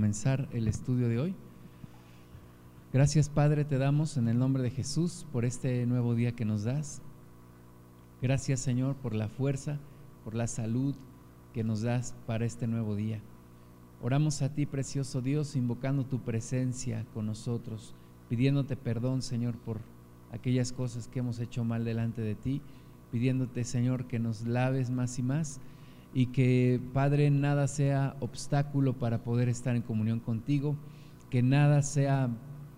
comenzar el estudio de hoy. Gracias Padre te damos en el nombre de Jesús por este nuevo día que nos das. Gracias Señor por la fuerza, por la salud que nos das para este nuevo día. Oramos a ti, precioso Dios, invocando tu presencia con nosotros, pidiéndote perdón, Señor, por aquellas cosas que hemos hecho mal delante de ti, pidiéndote, Señor, que nos laves más y más y que, Padre, nada sea obstáculo para poder estar en comunión contigo, que nada sea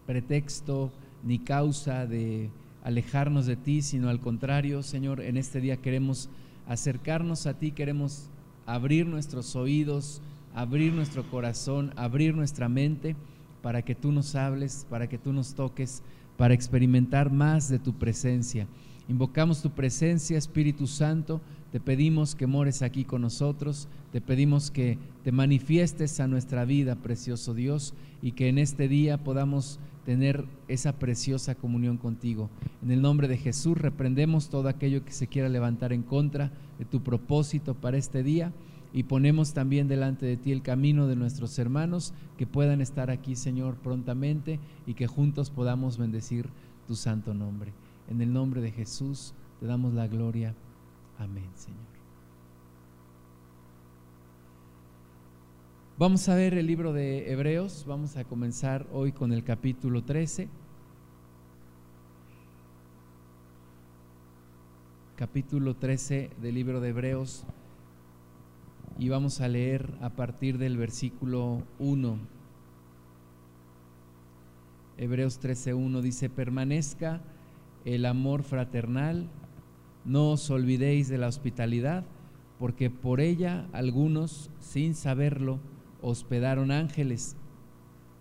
pretexto ni causa de alejarnos de ti, sino al contrario, Señor, en este día queremos acercarnos a ti, queremos abrir nuestros oídos, abrir nuestro corazón, abrir nuestra mente para que tú nos hables, para que tú nos toques, para experimentar más de tu presencia. Invocamos tu presencia, Espíritu Santo, te pedimos que mores aquí con nosotros, te pedimos que te manifiestes a nuestra vida, precioso Dios, y que en este día podamos tener esa preciosa comunión contigo. En el nombre de Jesús reprendemos todo aquello que se quiera levantar en contra de tu propósito para este día y ponemos también delante de ti el camino de nuestros hermanos que puedan estar aquí, Señor, prontamente y que juntos podamos bendecir tu santo nombre. En el nombre de Jesús te damos la gloria. Amén, Señor. Vamos a ver el libro de Hebreos, vamos a comenzar hoy con el capítulo 13. Capítulo 13 del libro de Hebreos y vamos a leer a partir del versículo 1. Hebreos 13.1 dice, permanezca el amor fraternal no os olvidéis de la hospitalidad, porque por ella algunos, sin saberlo, hospedaron ángeles.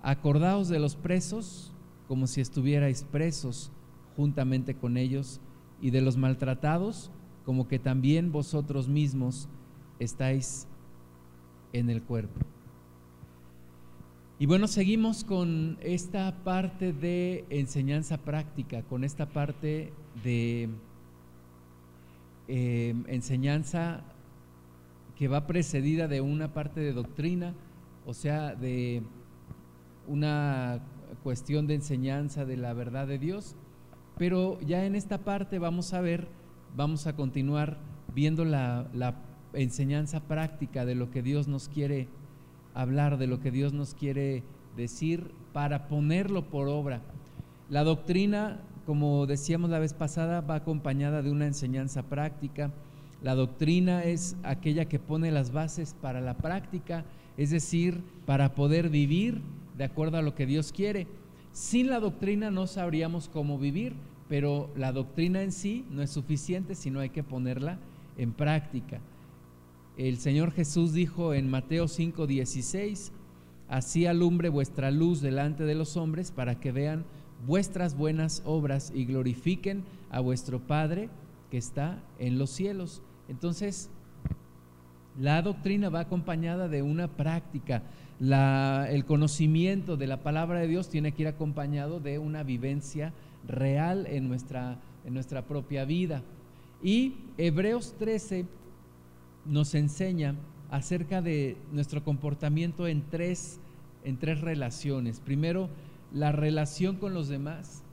Acordaos de los presos como si estuvierais presos juntamente con ellos, y de los maltratados como que también vosotros mismos estáis en el cuerpo. Y bueno, seguimos con esta parte de enseñanza práctica, con esta parte de Em, enseñanza que va precedida de una parte de doctrina, o sea, de una cuestión de enseñanza de la verdad de Dios. Pero ya en esta parte vamos a ver, vamos a continuar viendo la, la enseñanza práctica de lo que Dios nos quiere hablar, de lo que Dios nos quiere decir para ponerlo por obra. La doctrina como decíamos la vez pasada, va acompañada de una enseñanza práctica. La doctrina es aquella que pone las bases para la práctica, es decir, para poder vivir de acuerdo a lo que Dios quiere. Sin la doctrina no sabríamos cómo vivir, pero la doctrina en sí no es suficiente, sino hay que ponerla en práctica. El Señor Jesús dijo en Mateo 5:16, así alumbre vuestra luz delante de los hombres para que vean vuestras buenas obras y glorifiquen a vuestro Padre que está en los cielos. Entonces, la doctrina va acompañada de una práctica. el conocimiento de la palabra de Dios tiene que ir acompañado de una vivencia real en nuestra, en nuestra propia vida. Y Hebreos 13 nos enseña acerca de nuestro comportamiento en tres, en tres relaciones. Primero, la relación con los demás.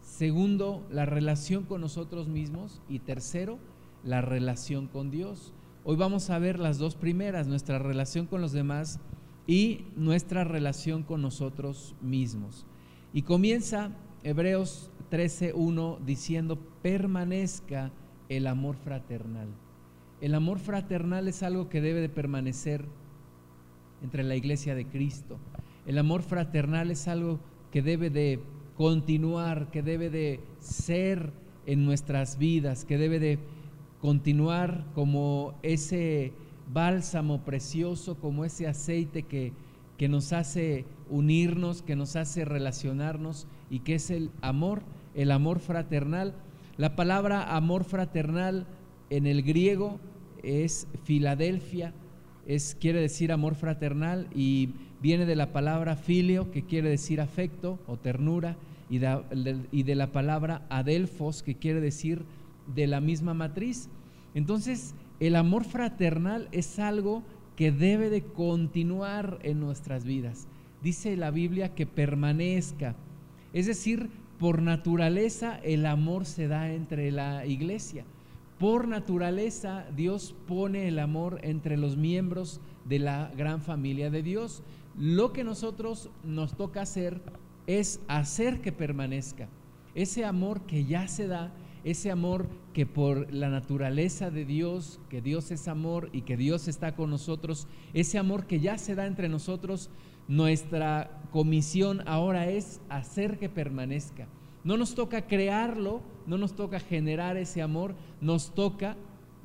Segundo, la relación con nosotros mismos. Y tercero, la relación con Dios. Hoy vamos a ver las dos primeras, nuestra relación con los demás y nuestra relación con nosotros mismos. Y comienza Hebreos 13.1 diciendo, permanezca el amor fraternal. El amor fraternal es algo que debe de permanecer entre la iglesia de Cristo. El amor fraternal es algo que debe de continuar, que debe de ser en nuestras vidas, que debe de continuar como ese bálsamo precioso, como ese aceite que, que nos hace unirnos, que nos hace relacionarnos y que es el amor, el amor fraternal. La palabra amor fraternal en el griego es Filadelfia, es, quiere decir amor fraternal y viene de la palabra filio, que quiere decir afecto o ternura, y de, y de, la palabra adelfos, que quiere decir de la misma matriz. Entonces, el amor fraternal es algo que debe de continuar en nuestras vidas. Dice la Biblia que permanezca. Es decir, por naturaleza el amor se da entre la iglesia. Por naturaleza Dios pone el amor entre los miembros de la gran familia de Dios. Lo que nosotros nos toca hacer es hacer que permanezca. Ese amor que ya se da, ese amor que por la naturaleza de Dios, que Dios es amor y que Dios está con nosotros, ese amor que ya se da entre nosotros, nuestra comisión ahora es hacer que permanezca. No nos toca crearlo, no nos toca generar ese amor, nos toca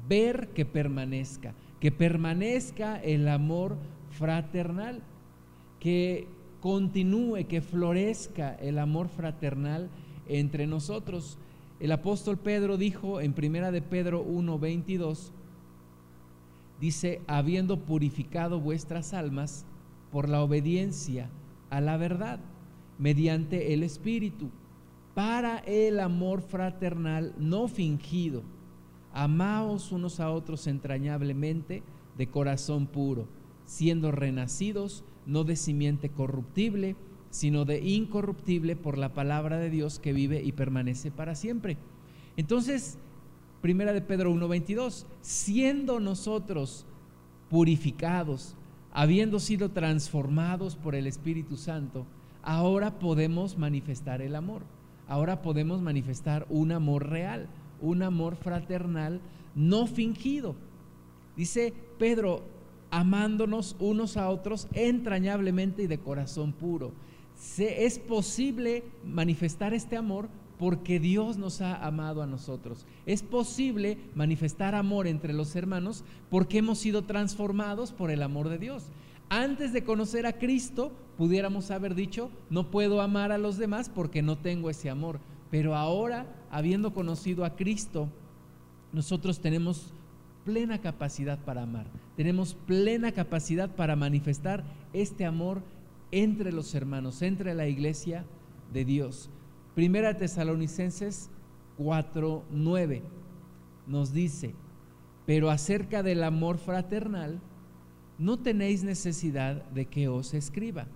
ver que permanezca, que permanezca el amor fraternal, que continúe, que florezca el amor fraternal entre nosotros. El apóstol Pedro dijo en Primera de Pedro 1:22 dice, "Habiendo purificado vuestras almas por la obediencia a la verdad mediante el espíritu, para el amor fraternal no fingido. Amaos unos a otros entrañablemente de corazón puro, siendo renacidos no de simiente corruptible, sino de incorruptible por la palabra de Dios que vive y permanece para siempre. Entonces, primera de Pedro 1:22, siendo nosotros purificados, habiendo sido transformados por el Espíritu Santo, ahora podemos manifestar el amor ahora podemos manifestar un amor real, un amor fraternal no fingido. Dice Pedro, amándonos unos a otros entrañablemente y de corazón puro. Se, es posible manifestar este amor porque Dios nos ha amado a nosotros. Es posible manifestar amor entre los hermanos porque hemos sido transformados por el amor de Dios. Antes de conocer a Cristo, pudiéramos haber dicho, no puedo amar a los demás porque no tengo ese amor. Pero ahora, habiendo conocido a Cristo, nosotros tenemos plena capacidad para amar. Tenemos plena capacidad para manifestar este amor entre los hermanos, entre la iglesia de Dios. Primera Tesalonicenses 4:9 nos dice, pero acerca del amor fraternal, no tenéis necesidad de que os escriba,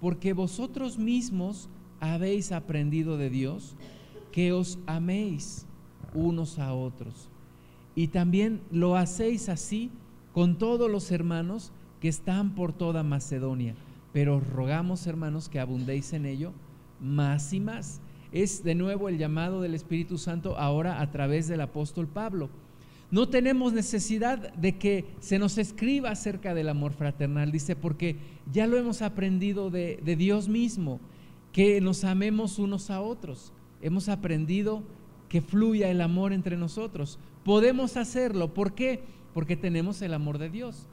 porque vosotros mismos habéis aprendido de Dios que os améis unos a otros. Y también lo hacéis así con todos los hermanos que están por toda Macedonia. Pero rogamos, hermanos, que abundéis en ello más y más. Es de nuevo el llamado del Espíritu Santo ahora a través del apóstol Pablo. No tenemos necesidad de que se nos escriba acerca del amor fraternal, dice, porque ya lo hemos aprendido de, Dios mismo, que nos amemos unos a otros. Hemos aprendido que fluya el amor entre nosotros. Podemos hacerlo. ¿Por qué? Porque tenemos el amor de Dios.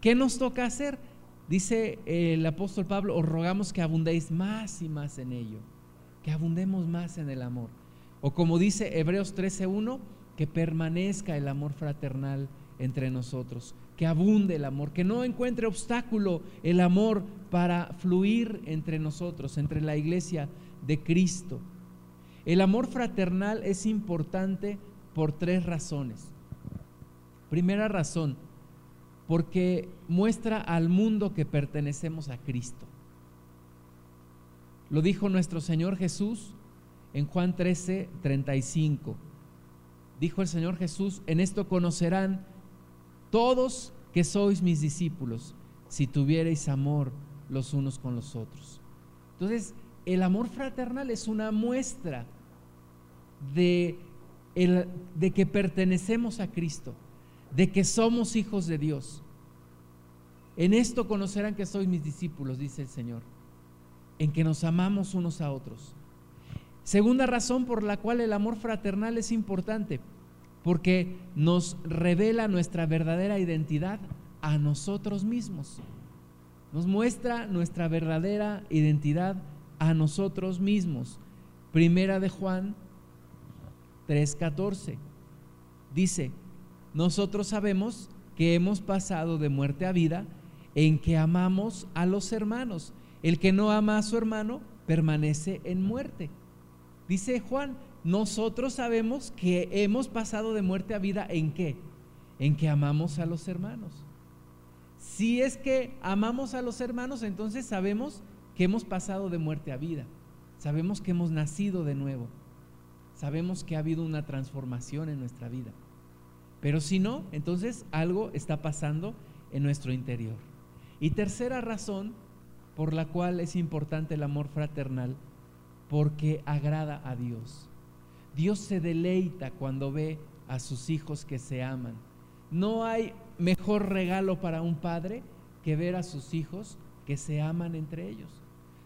¿Qué nos toca hacer? Dice el apóstol Pablo, os rogamos que abundéis más y más en ello, que abundemos más en el amor. O como dice Hebreos 13.1, que permanezca el amor fraternal entre nosotros, que abunde el amor, que no encuentre obstáculo el amor para fluir entre nosotros, entre la iglesia de Cristo. El amor fraternal es importante por tres razones. Primera razón, porque muestra al mundo que pertenecemos a Cristo. Lo dijo nuestro Señor Jesús en Juan 13, 35 dijo el Señor Jesús, en esto conocerán todos que sois mis discípulos, si tuviereis amor los unos con los otros. Entonces, el amor fraternal es una muestra de, de que pertenecemos a Cristo, de que somos hijos de Dios. En esto conocerán que sois mis discípulos, dice el Señor, en que nos amamos unos a otros. Segunda razón por la cual el amor fraternal es importante, porque nos revela nuestra verdadera identidad a nosotros mismos. Nos muestra nuestra verdadera identidad a nosotros mismos. Primera de Juan 3:14 dice, nosotros sabemos que hemos pasado de muerte a vida en que amamos a los hermanos. El que no ama a su hermano permanece en muerte. Dice Juan, nosotros sabemos que hemos pasado de muerte a vida en qué? En que amamos a los hermanos. Si es que amamos a los hermanos, entonces sabemos que hemos pasado de muerte a vida. Sabemos que hemos nacido de nuevo. Sabemos que ha habido una transformación en nuestra vida. Pero si no, entonces algo está pasando en nuestro interior. Y tercera razón por la cual es importante el amor fraternal, porque agrada a Dios. Dios se deleita cuando ve a sus hijos que se aman. No hay mejor regalo para un padre que ver a sus hijos que se aman entre ellos.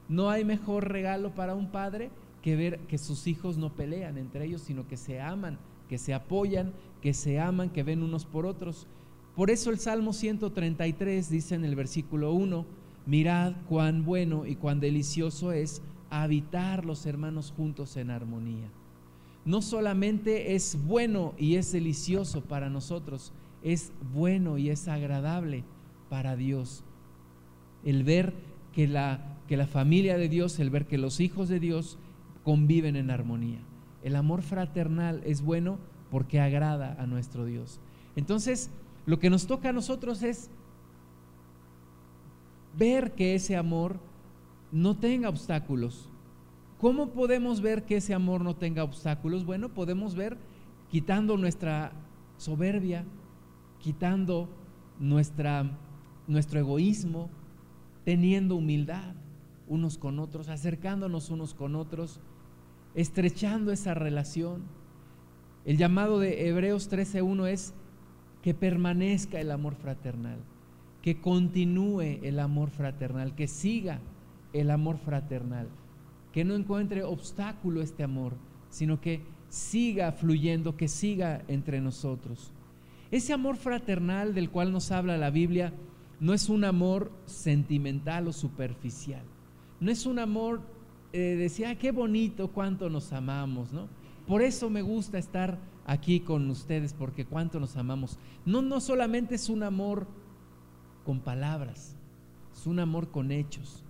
No hay mejor regalo para un padre que ver que sus hijos no pelean entre ellos, sino que se aman, que se apoyan, que se aman, que ven unos por otros. Por eso el Salmo 133 dice en el versículo 1, mirad cuán bueno y cuán delicioso es habitar los hermanos juntos en armonía. No solamente es bueno y es delicioso para nosotros, es bueno y es agradable para Dios. El ver que la, que la familia de Dios, el ver que los hijos de Dios conviven en armonía. El amor fraternal es bueno porque agrada a nuestro Dios. Entonces, lo que nos toca a nosotros es ver que ese amor no tenga obstáculos. ¿Cómo podemos ver que ese amor no tenga obstáculos? Bueno, podemos ver quitando nuestra soberbia, quitando nuestra, nuestro egoísmo, teniendo humildad unos con otros, acercándonos unos con otros, estrechando esa relación. El llamado de Hebreos 13.1 es que permanezca el amor fraternal, que continúe el amor fraternal, que siga el amor fraternal, que no encuentre obstáculo este amor, sino que siga fluyendo, que siga entre nosotros. Ese amor fraternal del cual nos habla la Biblia no es un amor sentimental o superficial. No es un amor eh, de decir, ah, qué bonito, cuánto nos amamos, ¿no? Por eso me gusta estar aquí con ustedes, porque cuánto nos amamos. No, no solamente es un amor con palabras, es un amor con hechos,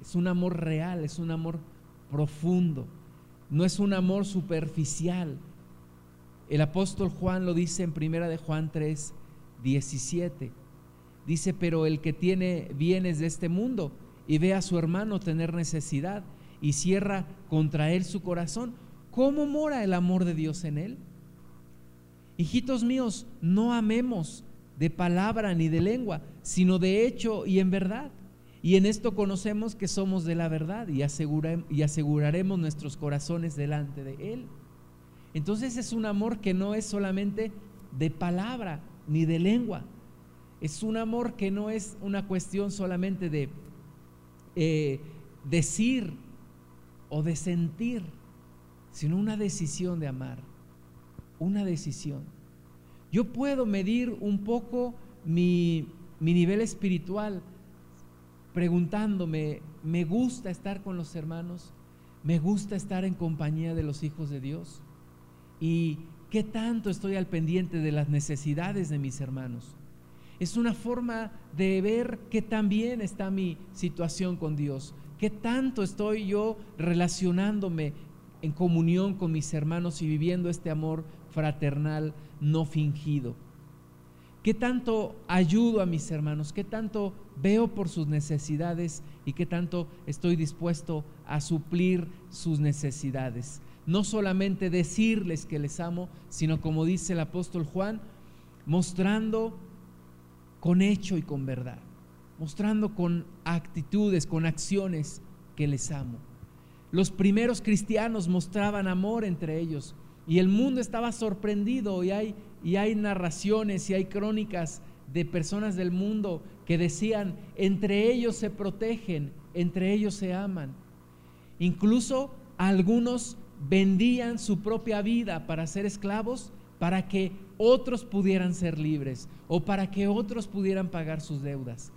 es un amor real, es un amor profundo, no es un amor superficial, el apóstol Juan lo dice en primera de Juan 3, 17. Dice, pero el que tiene bienes de este mundo y ve a su hermano tener necesidad y cierra contra él su corazón, ¿cómo mora el amor de Dios en él? Hijitos míos, no amemos de palabra ni de lengua, sino de hecho y en verdad. Y en esto conocemos que somos de la verdad y, y aseguraremos nuestros corazones delante de Él. Entonces es un amor que no es solamente de palabra ni de lengua. Es un amor que no es una cuestión solamente de eh, decir o de sentir, sino una decisión de amar. Una decisión. Yo puedo medir un poco mi, mi nivel espiritual preguntándome, ¿me gusta estar con los hermanos? ¿Me gusta estar en compañía de los hijos de Dios? y qué tanto estoy al pendiente de las necesidades de mis hermanos. Es una forma de ver qué tan bien está mi situación con Dios, qué tanto estoy yo relacionándome en comunión con mis hermanos y viviendo este amor fraternal no fingido. ¿Qué tanto ayudo a mis hermanos? ¿Qué tanto veo por sus necesidades y qué tanto estoy dispuesto a suplir sus necesidades? no solamente decirles que les amo, sino como dice el apóstol Juan, mostrando con hecho y con verdad, mostrando con actitudes, con acciones que les amo. Los primeros cristianos mostraban amor entre ellos y el mundo estaba sorprendido y hay, y hay narraciones y hay crónicas de personas del mundo que decían, entre ellos se protegen, entre ellos se aman. Incluso algunos vendían su propia vida para ser esclavos para que otros pudieran ser libres o para que otros pudieran pagar sus deudas.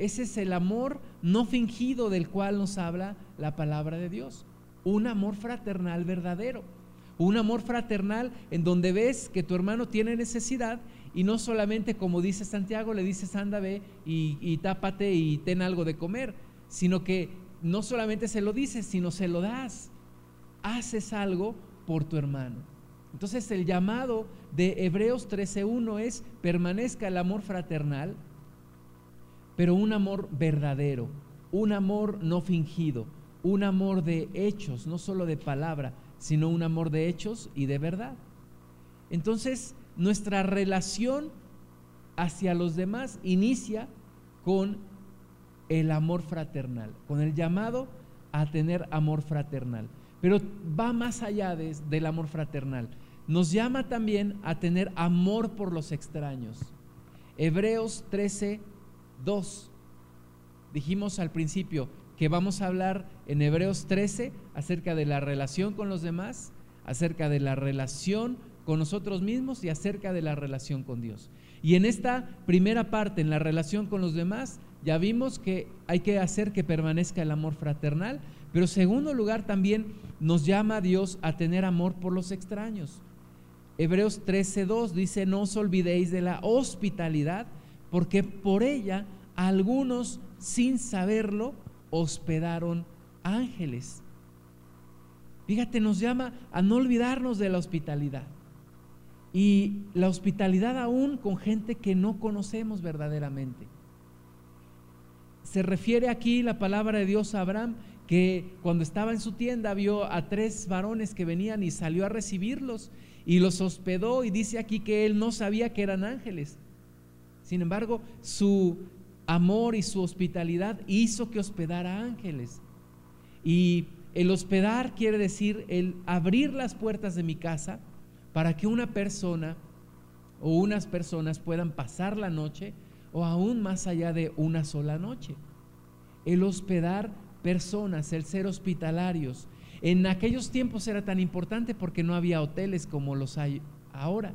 Ese es el amor no fingido del cual nos habla la palabra de Dios. Un amor fraternal verdadero. Un amor fraternal en donde ves que tu hermano tiene necesidad y no solamente como dice Santiago, le dices anda ve y, tápate y ten algo de comer, sino que no solamente se lo dices, sino se lo das haces algo por tu hermano. Entonces el llamado de Hebreos 13.1 es permanezca el amor fraternal pero un amor verdadero, un amor no fingido, un amor de hechos, no solo de palabra, sino un amor de hechos y de verdad. Entonces, nuestra relación hacia los demás inicia con el amor fraternal, con el llamado a tener amor fraternal. Pero va más allá del amor fraternal. Nos llama también a tener amor por los extraños. Hebreos 13, 2. Dijimos al principio que vamos a hablar en Hebreos 13 acerca de la relación con los demás, acerca de la relación con nosotros mismos y acerca de la relación con Dios. Y en esta primera parte, en la relación con los demás, ya vimos que hay que hacer que permanezca el amor fraternal, pero segundo lugar también nos llama Dios a tener amor por los extraños. Hebreos 13:2 dice, no os olvidéis de la hospitalidad, porque por ella algunos sin saberlo hospedaron ángeles. Fíjate, nos llama a no olvidarnos de la hospitalidad. Y la hospitalidad aún con gente que no conocemos verdaderamente. Se refiere aquí la palabra de Dios a Abraham, que cuando estaba en su tienda vio a tres varones que venían y salió a recibirlos y los hospedó y dice aquí que él no sabía que eran ángeles. Sin embargo, su amor y su hospitalidad hizo que hospedara ángeles. Y el hospedar quiere decir el abrir las puertas de mi casa para que una persona o unas personas puedan pasar la noche o aún más allá de una sola noche. El hospedar personas, el ser hospitalarios. En aquellos tiempos era tan importante porque no había hoteles como los hay ahora.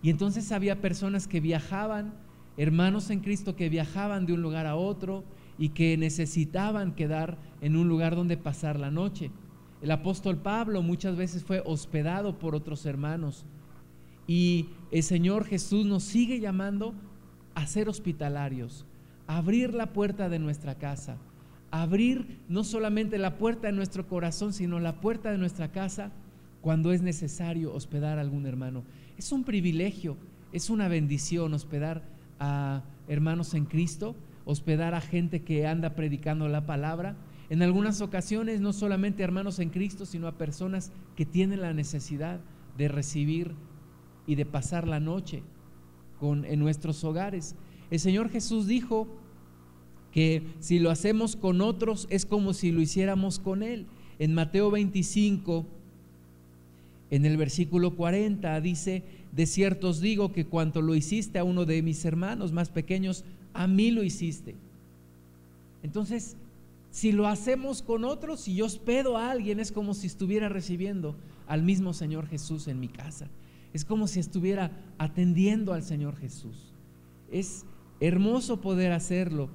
Y entonces había personas que viajaban, hermanos en Cristo que viajaban de un lugar a otro y que necesitaban quedar en un lugar donde pasar la noche. El apóstol Pablo muchas veces fue hospedado por otros hermanos y el Señor Jesús nos sigue llamando a ser hospitalarios, abrir la puerta de nuestra casa, abrir no solamente la puerta de nuestro corazón, sino la puerta de nuestra casa cuando es necesario hospedar a algún hermano. Es un privilegio, es una bendición hospedar a hermanos en Cristo, hospedar a gente que anda predicando la palabra. En algunas ocasiones no solamente hermanos en Cristo, sino a personas que tienen la necesidad de recibir y de pasar la noche con, en nuestros hogares. El Señor Jesús dijo, que si lo hacemos con otros es como si lo hiciéramos con Él. En Mateo 25, en el versículo 40, dice, de cierto os digo que cuanto lo hiciste a uno de mis hermanos más pequeños, a mí lo hiciste. Entonces, si lo hacemos con otros, si yo hospedo a alguien, es como si estuviera recibiendo al mismo Señor Jesús en mi casa. Es como si estuviera atendiendo al Señor Jesús. Es hermoso poder hacerlo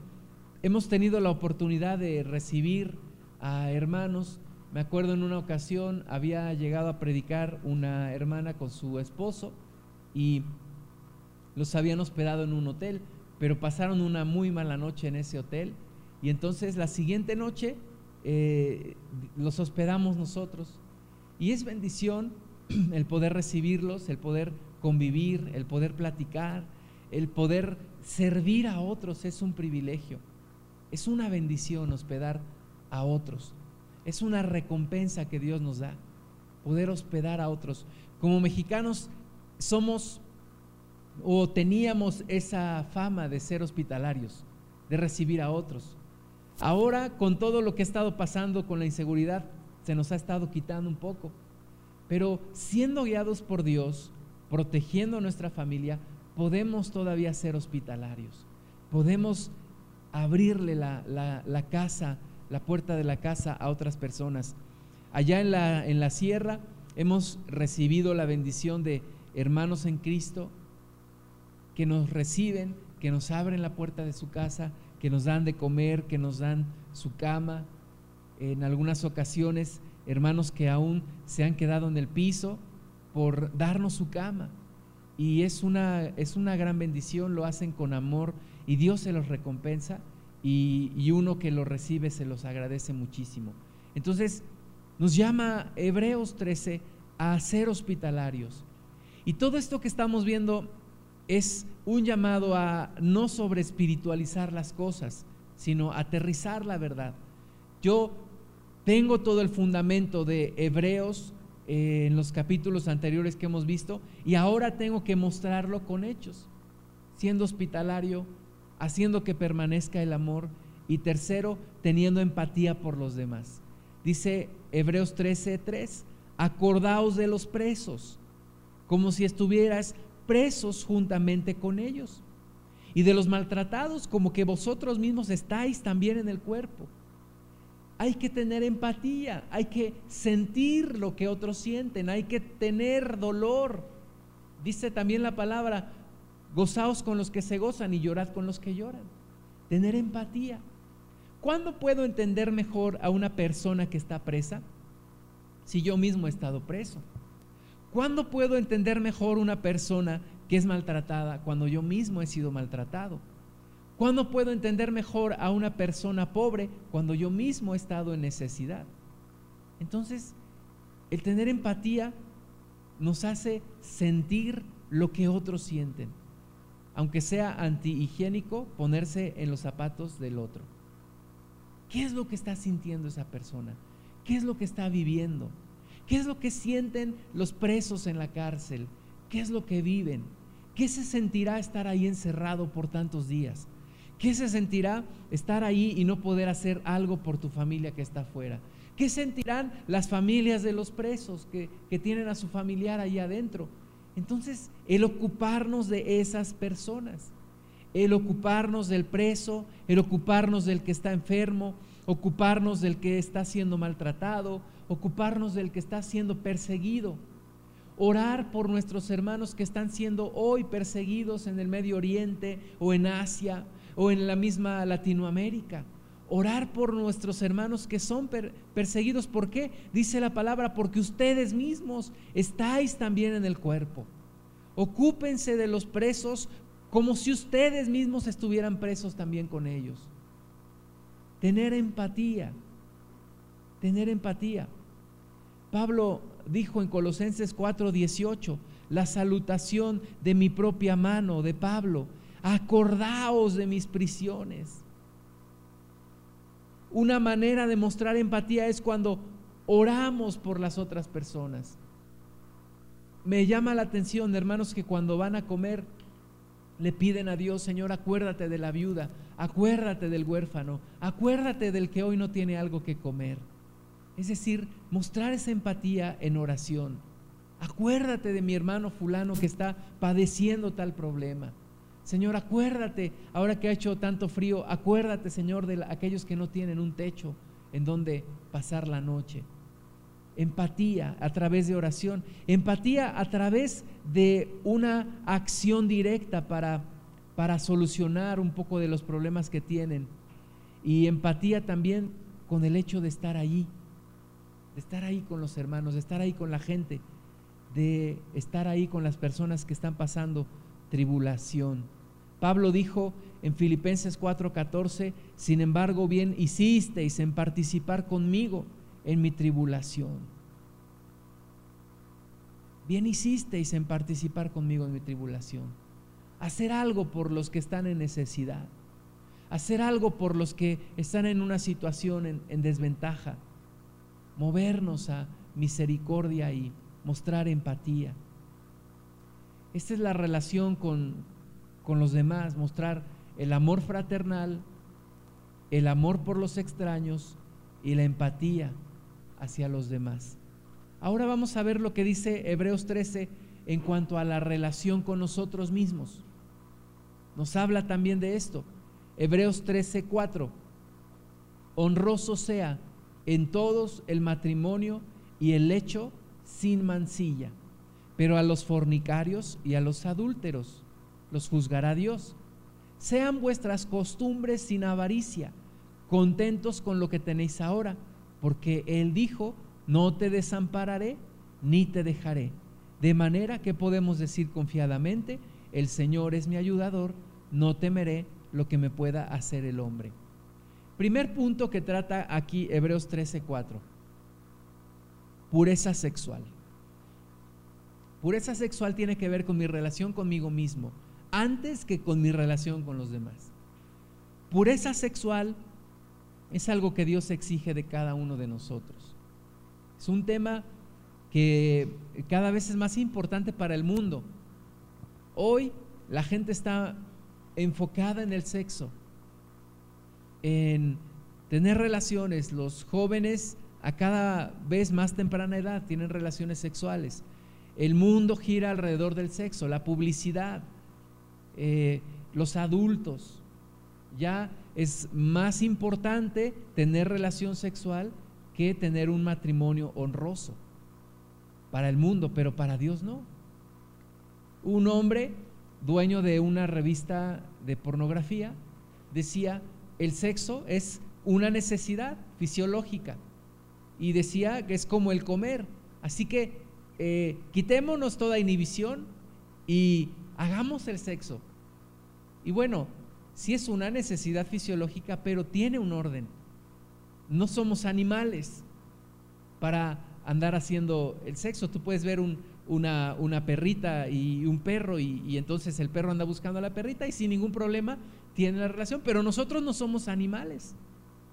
hemos tenido la oportunidad de recibir a hermanos. Me acuerdo en una ocasión había llegado a predicar una hermana con su esposo y los habían hospedado en un hotel, pero pasaron una muy mala noche en ese hotel y entonces la siguiente noche eh, los hospedamos nosotros. Y es bendición el poder recibirlos, el poder convivir, el poder platicar, el poder servir a otros, es un privilegio. Es una bendición hospedar a otros. Es una recompensa que Dios nos da, poder hospedar a otros. Como mexicanos somos o teníamos esa fama de ser hospitalarios, de recibir a otros. Ahora, con todo lo que ha estado pasando con la inseguridad, se nos ha estado quitando un poco. Pero siendo guiados por Dios, protegiendo a nuestra familia, podemos todavía ser hospitalarios. Podemos abrirle la, casa, la puerta de la casa a otras personas. Allá en la, en la sierra hemos recibido la bendición de hermanos en Cristo que nos reciben, que nos abren la puerta de su casa, que nos dan de comer, que nos dan su cama. En algunas ocasiones, hermanos que aún se han quedado en el piso por darnos su cama. Y es una, es una gran bendición, lo hacen con amor y Dios se los recompensa y, uno que lo recibe se los agradece muchísimo. Entonces, nos llama Hebreos 13 a ser hospitalarios. Y todo esto que estamos viendo es un llamado a no sobre espiritualizar las cosas, sino aterrizar la verdad. Yo tengo todo el fundamento de Hebreos eh, en los capítulos anteriores que hemos visto y ahora tengo que mostrarlo con hechos, siendo hospitalario, haciendo que permanezca el amor y tercero, teniendo empatía por los demás. Dice Hebreos 13:3, acordaos de los presos, como si estuvieras presos juntamente con ellos, y de los maltratados, como que vosotros mismos estáis también en el cuerpo. Hay que tener empatía, hay que sentir lo que otros sienten, hay que tener dolor. Dice también la palabra, gozaos con los que se gozan y llorad con los que lloran. Tener empatía. ¿Cuándo puedo entender mejor a una persona que está presa? Si yo mismo he estado preso. ¿Cuándo puedo entender mejor una persona que es maltratada cuando yo mismo he sido maltratado? ¿Cuándo puedo entender mejor a una persona pobre cuando yo mismo he estado en necesidad? Entonces, el tener empatía nos hace sentir lo que otros sienten, aunque sea antihigiénico ponerse en los zapatos del otro. ¿Qué es lo que está sintiendo esa persona? ¿Qué es lo que está viviendo? ¿Qué es lo que sienten los presos en la cárcel? ¿Qué es lo que viven? ¿Qué se sentirá estar ahí encerrado por tantos días? ¿Qué se sentirá estar ahí y no poder hacer algo por tu familia que está afuera? ¿Qué sentirán las familias de los presos que, que tienen a su familiar ahí adentro? Entonces, el ocuparnos de esas personas el ocuparnos del preso, el ocuparnos del que está enfermo, ocuparnos del que está siendo maltratado, ocuparnos del que está siendo perseguido. Orar por nuestros hermanos que están siendo hoy perseguidos en el Medio Oriente o en Asia o en la misma Latinoamérica. Orar por nuestros hermanos que son perseguidos. ¿Por qué? Dice la palabra, porque ustedes mismos estáis también en el cuerpo. Ocúpense de los presos como si ustedes mismos estuvieran presos también con ellos. Tener empatía, tener empatía. Pablo dijo en Colosenses 4:18, la salutación de mi propia mano, de Pablo, acordaos de mis prisiones. Una manera de mostrar empatía es cuando oramos por las otras personas. Me llama la atención, hermanos, que cuando van a comer, le piden a Dios, Señor, acuérdate de la viuda, acuérdate del huérfano, acuérdate del que hoy no tiene algo que comer. Es decir, mostrar esa empatía en oración. Acuérdate de mi hermano fulano que está padeciendo tal problema. Señor, acuérdate, ahora que ha hecho tanto frío, acuérdate, Señor, de aquellos que no tienen un techo en donde pasar la noche empatía a través de oración, empatía a través de una acción directa para, para solucionar un poco de los problemas que tienen y empatía también con el hecho de estar allí, de estar ahí con los hermanos, de estar ahí con la gente, de estar ahí con las personas que están pasando tribulación. Pablo dijo en Filipenses 4:14, sin embargo, bien hicisteis en participar conmigo en mi tribulación. Bien hicisteis en participar conmigo en mi tribulación. Hacer algo por los que están en necesidad. Hacer algo por los que están en una situación en, desventaja. Movernos a misericordia y mostrar empatía. Esta es la relación con, con los demás, mostrar el amor fraternal, el amor por los extraños y la empatía hacia los demás. Ahora vamos a ver lo que dice Hebreos 13 en cuanto a la relación con nosotros mismos. Nos habla también de esto. Hebreos 13, 4. Honroso sea en todos el matrimonio y el lecho sin mancilla, pero a los fornicarios y a los adúlteros los juzgará Dios. Sean vuestras costumbres sin avaricia, contentos con lo que tenéis ahora porque Él dijo, no te desampararé ni te dejaré. De manera que podemos decir confiadamente, el Señor es mi ayudador, no temeré lo que me pueda hacer el hombre. Primer punto que trata aquí Hebreos 13:4. Pureza sexual. Pureza sexual tiene que ver con mi relación conmigo mismo, antes que con mi relación con los demás. Pureza sexual es algo que Dios exige de cada uno de nosotros. Es un tema que cada vez es más importante para el mundo. Hoy la gente está enfocada en el sexo, en tener relaciones. Los jóvenes a cada vez más temprana edad tienen relaciones sexuales. El mundo gira alrededor del sexo, la publicidad, eh, los adultos. Ya es más importante tener relación sexual que tener un matrimonio honroso para el mundo, pero para Dios no. Un hombre dueño de una revista de pornografía decía, el sexo es una necesidad fisiológica y decía que es como el comer. Así que eh, quitémonos toda inhibición y hagamos el sexo. Y bueno, sí es una necesidad fisiológica, pero tiene un orden. No somos animales para andar haciendo el sexo. Tú puedes ver una, perrita y un perro y, y, entonces el perro anda buscando a la perrita y sin ningún problema tiene la relación, pero nosotros no somos animales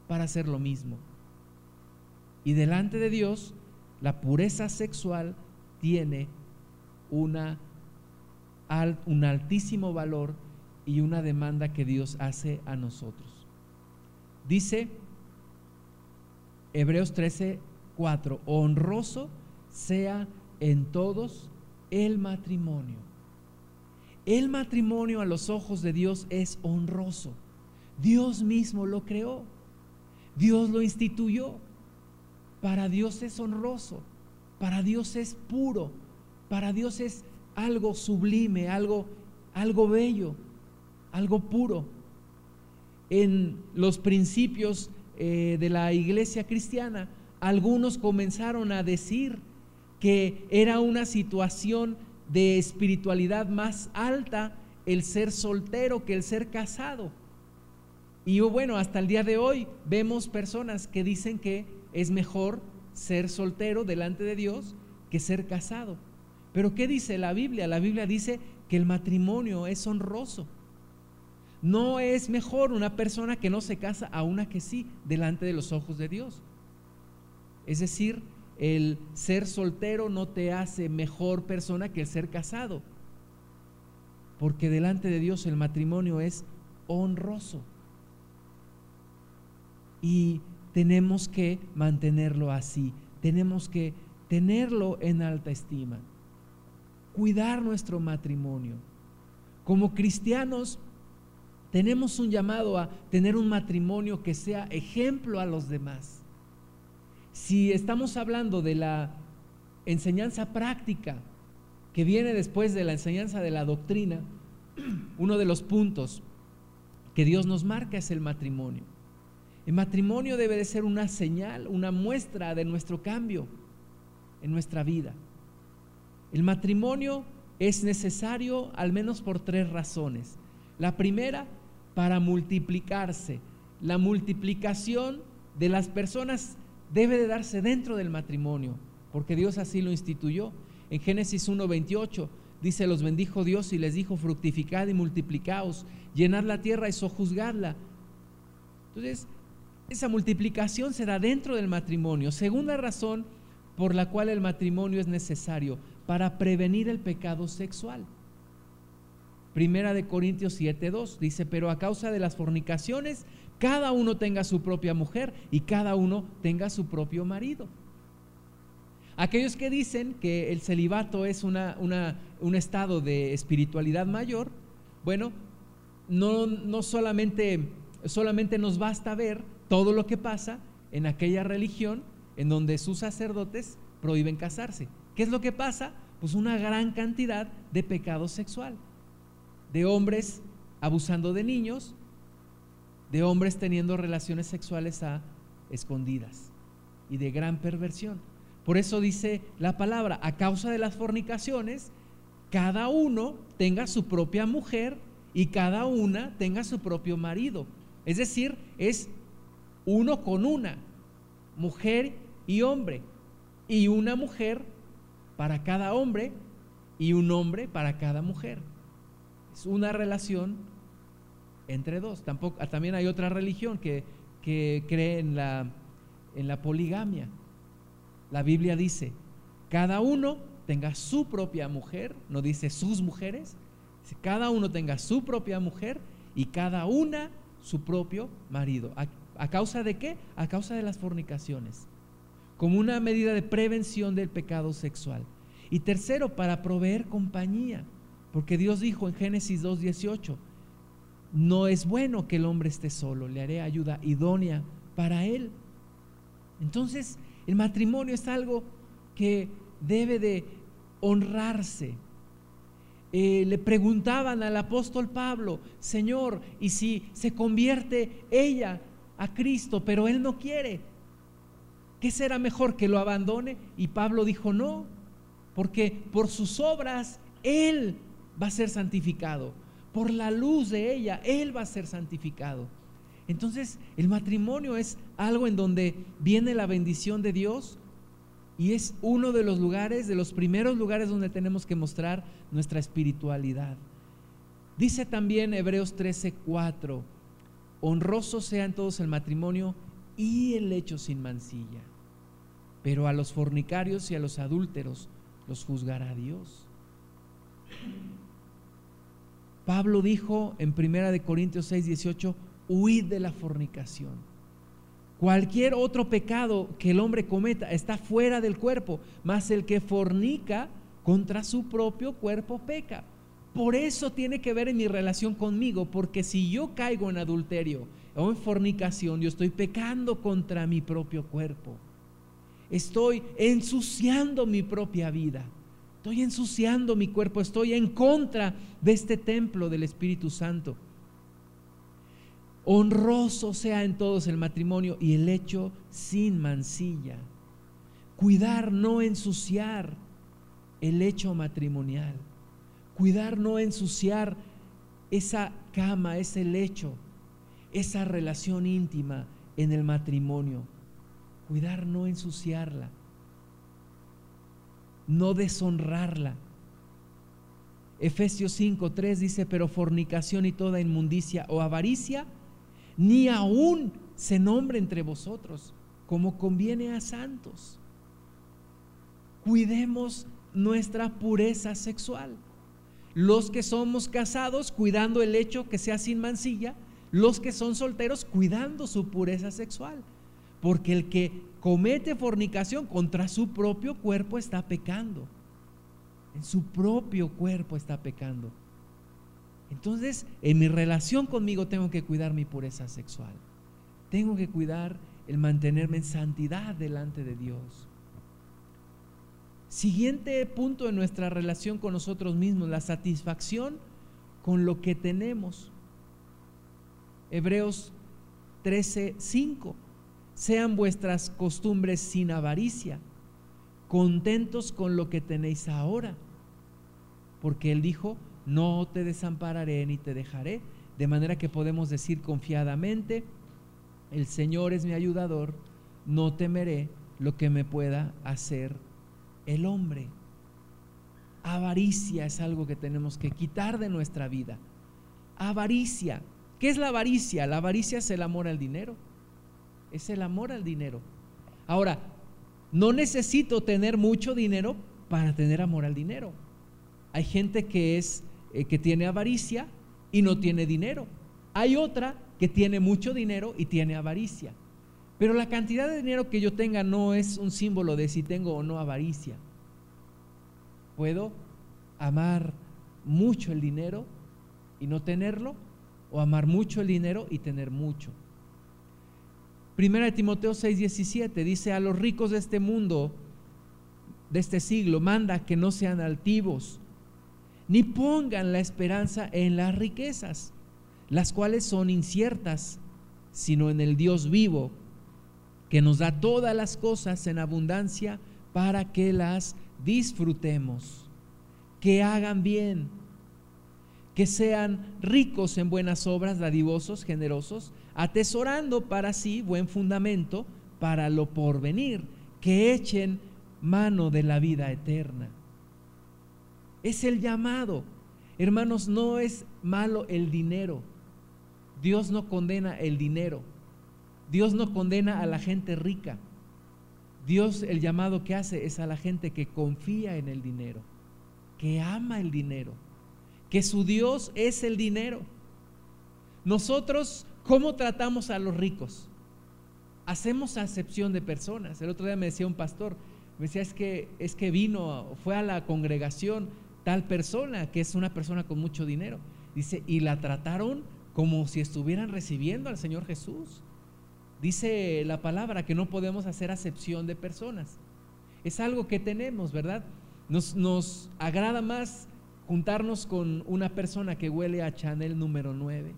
para hacer lo mismo. Y delante de Dios, la pureza sexual tiene una, un altísimo valor y una demanda que Dios hace a nosotros. Dice Hebreos 13, 4, honroso sea en todos el matrimonio. El matrimonio a los ojos de Dios es honroso. Dios mismo lo creó. Dios lo instituyó. Para Dios es honroso. Para Dios es puro, para Dios es algo sublime, algo, algo bello, algo puro. En los principios eh, de la iglesia cristiana, algunos comenzaron a decir que era una situación de espiritualidad más alta el ser soltero que el ser casado. Y bueno, hasta el día de hoy vemos personas que dicen que es mejor ser soltero delante de Dios que ser casado. Pero ¿qué dice la Biblia? La Biblia dice que el matrimonio es honroso. No es mejor una persona que no se casa a una que sí delante de los ojos de Dios. Es decir, el ser soltero no te hace mejor persona que el ser casado. Porque delante de Dios el matrimonio es honroso. Y tenemos que mantenerlo así, tenemos que tenerlo en alta estima, cuidar nuestro matrimonio. Como cristianos tenemos un llamado a tener un matrimonio que sea ejemplo a los demás. Si estamos hablando de la enseñanza práctica que viene después de la enseñanza de la doctrina, uno de los puntos que Dios nos marca es el matrimonio. El matrimonio debe de ser una señal, una muestra de nuestro cambio en nuestra vida. El matrimonio es necesario al menos por tres razones. La primera, para multiplicarse. La multiplicación de las personas debe de darse dentro del matrimonio, porque Dios así lo instituyó. En Génesis 1:28 dice, los bendijo Dios y les dijo, fructificad y multiplicaos, llenad la tierra y sojuzgadla. Entonces, esa multiplicación se da dentro del matrimonio. Segunda razón por la cual el matrimonio es necesario, para prevenir el pecado sexual. Primera de Corintios 7:2 dice, pero a causa de las fornicaciones, cada uno tenga su propia mujer y cada uno tenga su propio marido. Aquellos que dicen que el celibato es una, un estado de espiritualidad mayor, bueno, no, no solamente, solamente nos basta ver todo lo que pasa en aquella religión en donde sus sacerdotes prohíben casarse. ¿Qué es lo que pasa? Pues una gran cantidad de pecado sexual, de hombres abusando de niños, de hombres teniendo relaciones sexuales a escondidas y de gran perversión. Por eso dice la palabra, a causa de las fornicaciones, cada uno tenga su propia mujer y cada una tenga su propio marido. Es decir, es uno con una, mujer y hombre, y una mujer para cada hombre y un hombre para cada mujer. Es una relación entre dos. Tampoco, ah, también hay otra religión que, que cree en la, en la poligamia. La Biblia dice, cada uno tenga su propia mujer, no dice sus mujeres, cada uno tenga su propia mujer y cada una su propio marido. ¿A, ¿A, causa de qué? A causa de las fornicaciones, como una medida de prevención del pecado sexual. Y tercero, para proveer compañía, porque Dios dijo en Génesis 2.18, no es bueno que el hombre esté solo, le haré ayuda idónea para él. Entonces, el matrimonio es algo que debe de honrarse. Eh, le preguntaban al apóstol Pablo, Señor, ¿y si se convierte ella a Cristo, pero él no quiere? ¿Qué será mejor que lo abandone? Y Pablo dijo, no, porque por sus obras él va a ser santificado, por la luz de ella él va a ser santificado. Entonces el matrimonio es algo en donde viene la bendición de Dios, y es uno de los lugares, de los primeros lugares donde tenemos que mostrar nuestra espiritualidad. Dice también Hebreos 13:4, honroso sea en todos el matrimonio y el hecho sin mancilla, pero a los fornicarios y a los adúlteros los juzgará Dios. Pablo dijo en 1 de Corintios 6:18, huid de la fornicación. Cualquier otro pecado que el hombre cometa está fuera del cuerpo, más el que fornica contra su propio cuerpo peca. Por eso tiene que ver en mi relación conmigo, porque si yo caigo en adulterio o en fornicación, yo estoy pecando contra mi propio cuerpo. Estoy ensuciando mi propia vida. Estoy ensuciando mi cuerpo, estoy en contra de este templo del Espíritu Santo. Honroso sea en todos el matrimonio y el hecho sin mancilla. Cuidar no ensuciar el hecho matrimonial. Cuidar no ensuciar esa cama, ese lecho, esa relación íntima en el matrimonio. Cuidar no ensuciarla. No deshonrarla. Efesios 5:3 dice, pero fornicación y toda inmundicia o avaricia ni aún se nombre entre vosotros, como conviene a santos. Cuidemos nuestra pureza sexual. Los que somos casados, cuidando el hecho que sea sin mancilla, los que son solteros, cuidando su pureza sexual. Porque el que comete fornicación contra su propio cuerpo está pecando. En su propio cuerpo está pecando. Entonces, en mi relación conmigo tengo que cuidar mi pureza sexual. Tengo que cuidar el mantenerme en santidad delante de Dios. Siguiente punto en nuestra relación con nosotros mismos, la satisfacción con lo que tenemos. Hebreos 13:5. Sean vuestras costumbres sin avaricia, contentos con lo que tenéis ahora. Porque Él dijo, no te desampararé ni te dejaré, de manera que podemos decir confiadamente, el Señor es mi ayudador, no temeré lo que me pueda hacer el hombre. Avaricia es algo que tenemos que quitar de nuestra vida. Avaricia. ¿Qué es la avaricia? La avaricia es el amor al dinero. Es el amor al dinero. Ahora, no necesito tener mucho dinero para tener amor al dinero. Hay gente que es eh, que tiene avaricia y no tiene dinero. Hay otra que tiene mucho dinero y tiene avaricia. Pero la cantidad de dinero que yo tenga no es un símbolo de si tengo o no avaricia. Puedo amar mucho el dinero y no tenerlo, o amar mucho el dinero y tener mucho. Primera de Timoteo 6:17 dice, a los ricos de este mundo, de este siglo, manda que no sean altivos, ni pongan la esperanza en las riquezas, las cuales son inciertas, sino en el Dios vivo, que nos da todas las cosas en abundancia para que las disfrutemos, que hagan bien, que sean ricos en buenas obras, dadivosos, generosos, atesorando para sí buen fundamento para lo porvenir, que echen mano de la vida eterna es el llamado. Hermanos, no es malo el dinero. Dios no condena el dinero. Dios no condena a la gente rica. Dios el llamado que hace es a la gente que confía en el dinero, que ama el dinero, que su Dios es el dinero. Nosotros, ¿cómo tratamos a los ricos? Hacemos acepción de personas. El otro día me decía un pastor, me decía, es que, es que vino, fue a la congregación tal persona, que es una persona con mucho dinero. Dice, y la trataron como si estuvieran recibiendo al Señor Jesús. Dice la palabra que no podemos hacer acepción de personas. Es algo que tenemos, ¿verdad? Nos, nos agrada más juntarnos con una persona que huele a Chanel número 9,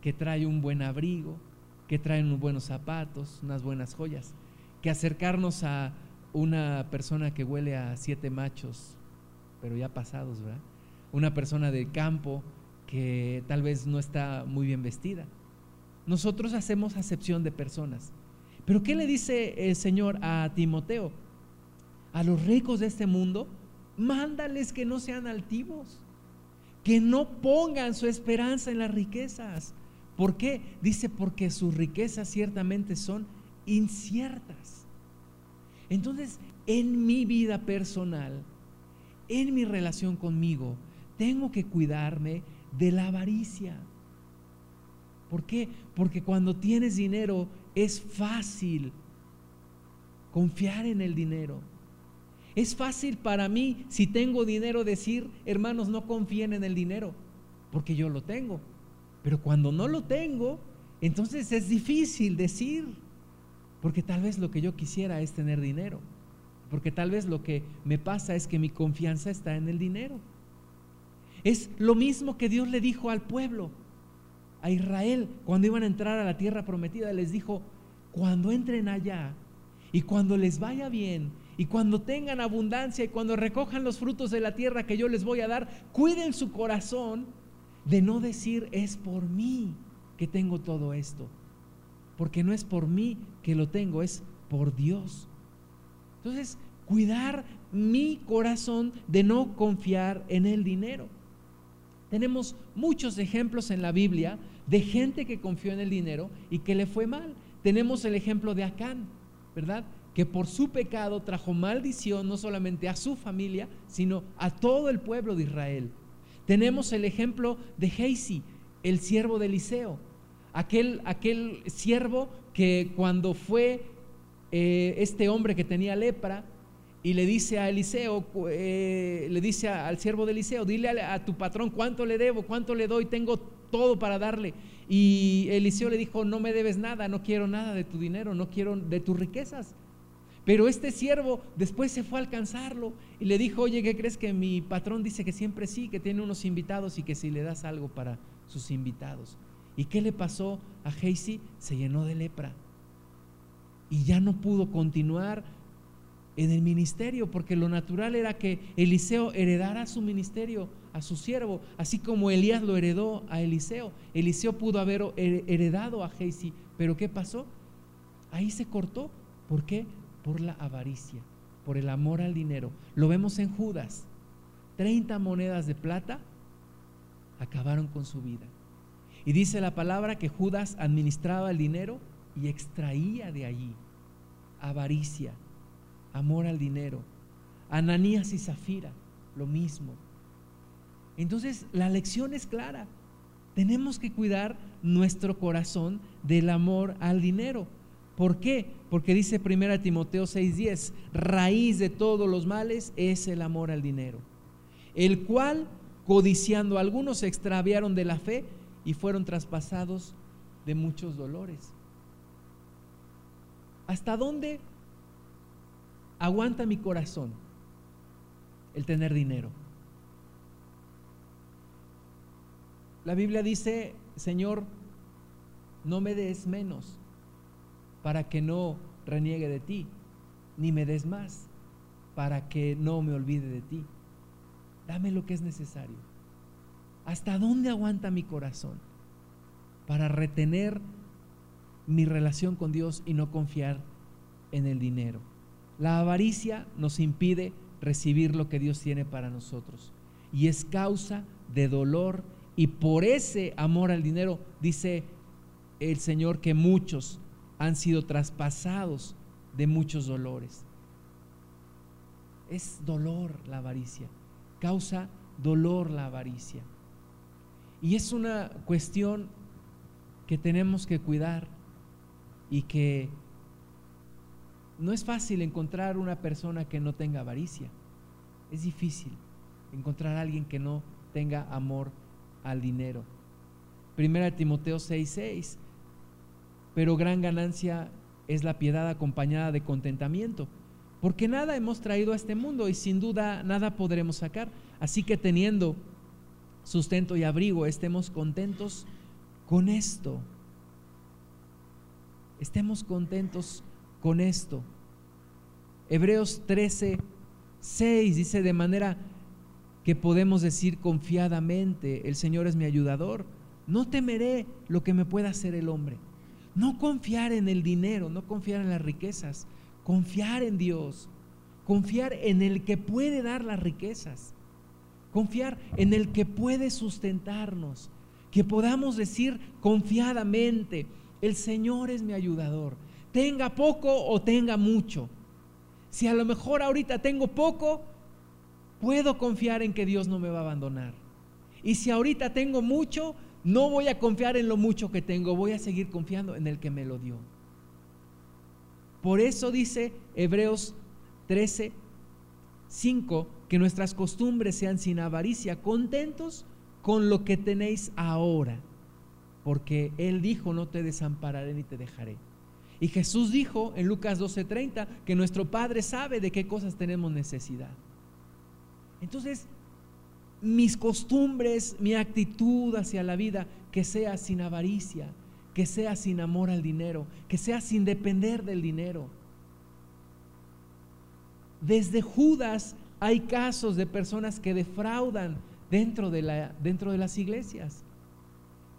que trae un buen abrigo, que trae unos buenos zapatos, unas buenas joyas, que acercarnos a una persona que huele a siete machos, pero ya pasados, ¿verdad? Una persona del campo que tal vez no está muy bien vestida. Nosotros hacemos acepción de personas. Pero ¿qué le dice el Señor a Timoteo? A los ricos de este mundo, mándales que no sean altivos, que no pongan su esperanza en las riquezas. ¿Por qué? Dice, porque sus riquezas ciertamente son inciertas. Entonces, en mi vida personal, en mi relación conmigo, tengo que cuidarme de la avaricia. ¿Por qué? Porque cuando tienes dinero es fácil confiar en el dinero. Es fácil para mí, si tengo dinero, decir, hermanos, no confíen en el dinero, porque yo lo tengo. Pero cuando no lo tengo, entonces es difícil decir, porque tal vez lo que yo quisiera es tener dinero, porque tal vez lo que me pasa es que mi confianza está en el dinero. Es lo mismo que Dios le dijo al pueblo, a Israel, cuando iban a entrar a la tierra prometida, les dijo, cuando entren allá y cuando les vaya bien y cuando tengan abundancia y cuando recojan los frutos de la tierra que yo les voy a dar, cuiden su corazón de no decir es por mí que tengo todo esto, porque no es por mí que lo tengo, es por Dios. Entonces, cuidar mi corazón de no confiar en el dinero. Tenemos muchos ejemplos en la Biblia de gente que confió en el dinero y que le fue mal. Tenemos el ejemplo de Acán, ¿verdad? Que por su pecado trajo maldición no solamente a su familia, sino a todo el pueblo de Israel. Tenemos el ejemplo de Geisi, el siervo de Eliseo, aquel, aquel siervo que cuando fue eh, este hombre que tenía lepra, y le dice a Eliseo, eh, le dice al siervo de Eliseo, dile a, tu patrón cuánto le debo, cuánto le doy, tengo todo para darle. Y Eliseo le dijo, no me debes nada, no quiero nada de tu dinero, no quiero de tus riquezas. Pero este siervo después se fue a alcanzarlo y le dijo, oye, ¿qué crees que mi patrón dice que siempre sí, que tiene unos invitados y que si le das algo para sus invitados? ¿Y qué le pasó a Geisi? Se llenó de lepra y ya no pudo continuar en el ministerio, porque lo natural era que Eliseo heredara su ministerio a su siervo, así como Elías lo heredó a Eliseo. Eliseo pudo haber heredado a Geisi, pero ¿qué pasó? Ahí se cortó. ¿Por qué? Por la avaricia, por el amor al dinero. Lo vemos en Judas. 30 monedas de plata acabaron con su vida. Y dice la palabra que Judas administraba el dinero y extraía de allí avaricia amor al dinero. Ananías y Zafira, lo mismo. Entonces, la lección es clara. Tenemos que cuidar nuestro corazón del amor al dinero. ¿Por qué? Porque dice 1 Timoteo 6:10, raíz de todos los males es el amor al dinero, el cual, codiciando algunos, se extraviaron de la fe y fueron traspasados de muchos dolores. ¿Hasta dónde aguanta mi corazón el tener dinero. La Biblia dice, Señor, no me des menos para que no reniegue de ti, ni me des más para que no me olvide de ti. Dame lo que es necesario. ¿Hasta dónde aguanta mi corazón para retener mi relación con Dios y no confiar en el dinero? La avaricia nos impide recibir lo que Dios tiene para nosotros. y es causa de dolor y por ese amor al dinero dice el Señor que muchos han sido traspasados de muchos dolores. Es dolor la avaricia, causa dolor la avaricia. Y es una cuestión que tenemos que cuidar y que no es fácil encontrar una persona que no tenga avaricia. Es difícil encontrar a alguien que no tenga amor al dinero. Primera Timoteo 6:6. Pero gran ganancia es la piedad acompañada de contentamiento, porque nada hemos traído a este mundo y sin duda nada podremos sacar. Así que teniendo sustento y abrigo, estemos contentos con esto. Estemos contentos con esto. Hebreos 13, 6 dice de manera que podemos decir confiadamente, el Señor es mi ayudador, no temeré lo que me pueda hacer el hombre. No confiar en el dinero, no confiar en las riquezas, confiar en Dios, confiar en el que puede dar las riquezas, confiar en el que puede sustentarnos, que podamos decir confiadamente, el Señor es mi ayudador, tenga poco o tenga mucho. Si a lo mejor ahorita tengo poco, puedo confiar en que Dios no me va a abandonar. Y si ahorita tengo mucho, no voy a confiar en lo mucho que tengo, voy a seguir confiando en el que me lo dio. Por eso dice Hebreos 13, 5, que nuestras costumbres sean sin avaricia, contentos con lo que tenéis ahora, porque Él dijo, no te desampararé ni te dejaré. Y Jesús dijo en Lucas 12:30 que nuestro Padre sabe de qué cosas tenemos necesidad. Entonces, mis costumbres, mi actitud hacia la vida, que sea sin avaricia, que sea sin amor al dinero, que sea sin depender del dinero. Desde Judas hay casos de personas que defraudan dentro de, la, dentro de las iglesias.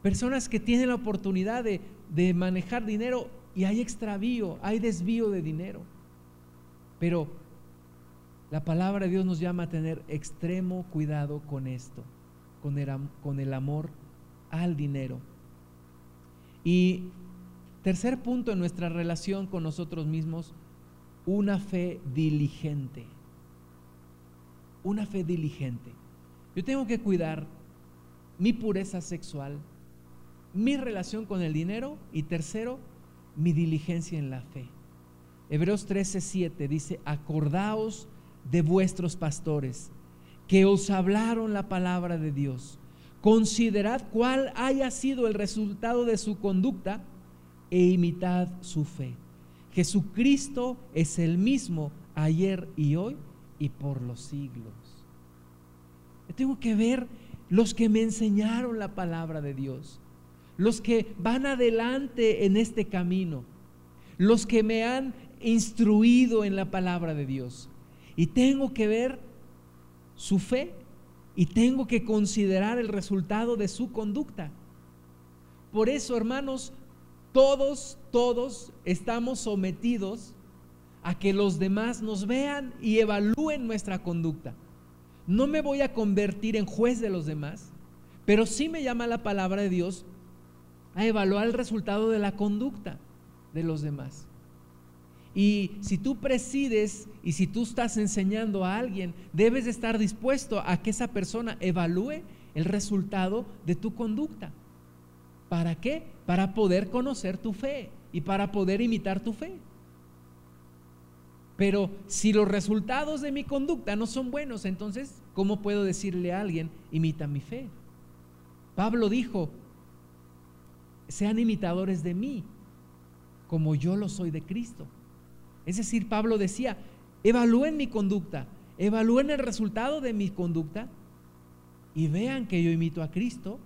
Personas que tienen la oportunidad de, de manejar dinero y hay extravío, hay desvío de dinero. Pero la palabra de Dios nos llama a tener extremo cuidado con esto, con el, amor al dinero. Y tercer punto en nuestra relación con nosotros mismos, una fe diligente. Una fe diligente. Yo tengo que cuidar mi pureza sexual, mi relación con el dinero y tercero, mi diligencia en la fe. Hebreos 13:7 dice, acordaos de vuestros pastores que os hablaron la palabra de Dios. Considerad cuál haya sido el resultado de su conducta e imitad su fe. Jesucristo es el mismo ayer y hoy y por los siglos. tengo que ver los que me enseñaron la palabra de Dios los que van adelante en este camino, los que me han instruido en la palabra de Dios. Y tengo que ver su fe y tengo que considerar el resultado de su conducta. Por eso, hermanos, todos, todos estamos sometidos a que los demás nos vean y evalúen nuestra conducta. No me voy a convertir en juez de los demás, pero sí me llama la palabra de Dios a evaluar el resultado de la conducta de los demás. Y si tú presides y si tú estás enseñando a alguien, debes de estar dispuesto a que esa persona evalúe el resultado de tu conducta. ¿Para qué? Para poder conocer tu fe y para poder imitar tu fe. Pero si los resultados de mi conducta no son buenos, entonces, ¿cómo puedo decirle a alguien, imita mi fe? Pablo dijo, sean imitadores de mí, como yo lo soy de Cristo. Es decir, Pablo decía, evalúen mi conducta, evalúen el resultado de mi conducta y vean que yo imito a Cristo